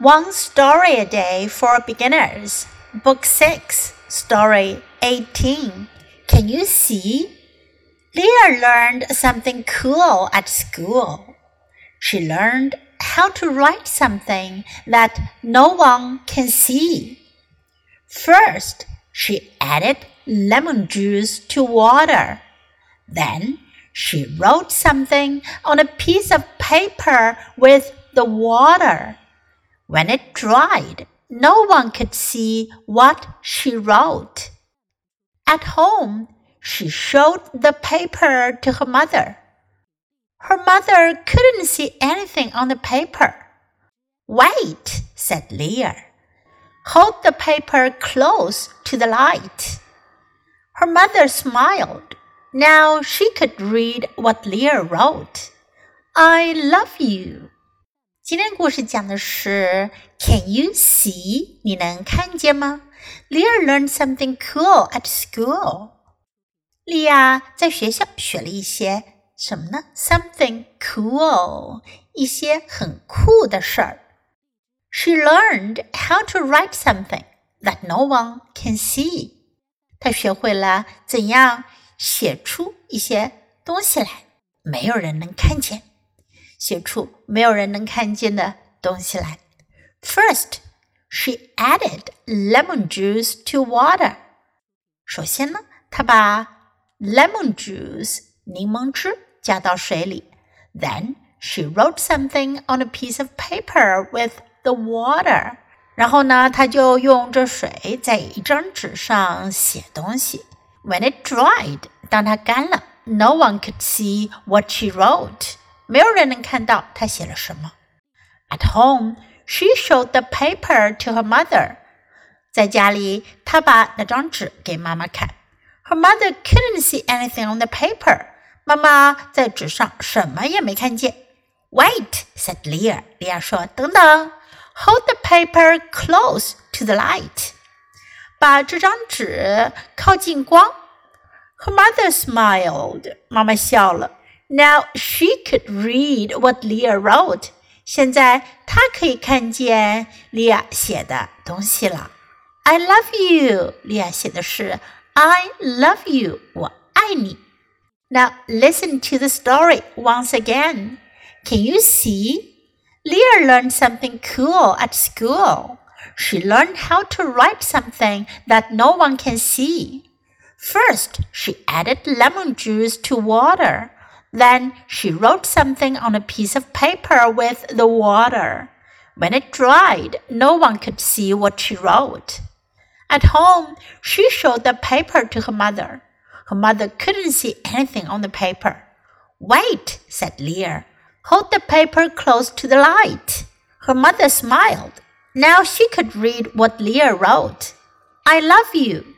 One Story a Day for Beginners, Book 6, Story 18. Can you see? Leah learned something cool at school. She learned how to write something that no one can see. First, she added lemon juice to water. Then, she wrote something on a piece of paper with the water. When it dried, no one could see what she wrote. At home, she showed the paper to her mother. Her mother couldn't see anything on the paper. Wait, said Leah. Hold the paper close to the light. Her mother smiled. Now she could read what Leah wrote. I love you. 今天故事讲的是 Can you see？你能看见吗？Leah learned something cool at school。莉亚在学校学了一些什么呢？Something cool，一些很酷的事儿。She learned how to write something that no one can see。她学会了怎样写出一些东西来，没有人能看见。 写出没有人能看见的东西来。First, she added lemon juice to water. 首先呢，她把 lemon juice 柠檬汁加到水里。Then she wrote something on a piece of paper with the water. 然后呢，她就用这水在一张纸上写东西。When it dried，当它干了，no one could see what she wrote. 没有人能看到她写了什么。At home, she showed the paper to her mother. 在家里，她把那张纸给妈妈看。Her mother couldn't see anything on the paper. 妈妈在纸上什么也没看见。Wait, said Leah. 莉亚说：“等等，hold the paper close to the light. 把这张纸靠近光。”Her mother smiled. 妈妈笑了。now she could read what Leah wrote. 现在她可以看见莉亚写的东西了。I love you，莉亚写的是 I love you，我爱你。Now listen to the story once again. Can you see? Leah learned something cool at school. She learned how to write something that no one can see. First, she added lemon juice to water. Then she wrote something on a piece of paper with the water. When it dried, no one could see what she wrote. At home, she showed the paper to her mother. Her mother couldn't see anything on the paper. Wait, said Leah. Hold the paper close to the light. Her mother smiled. Now she could read what Leah wrote. I love you.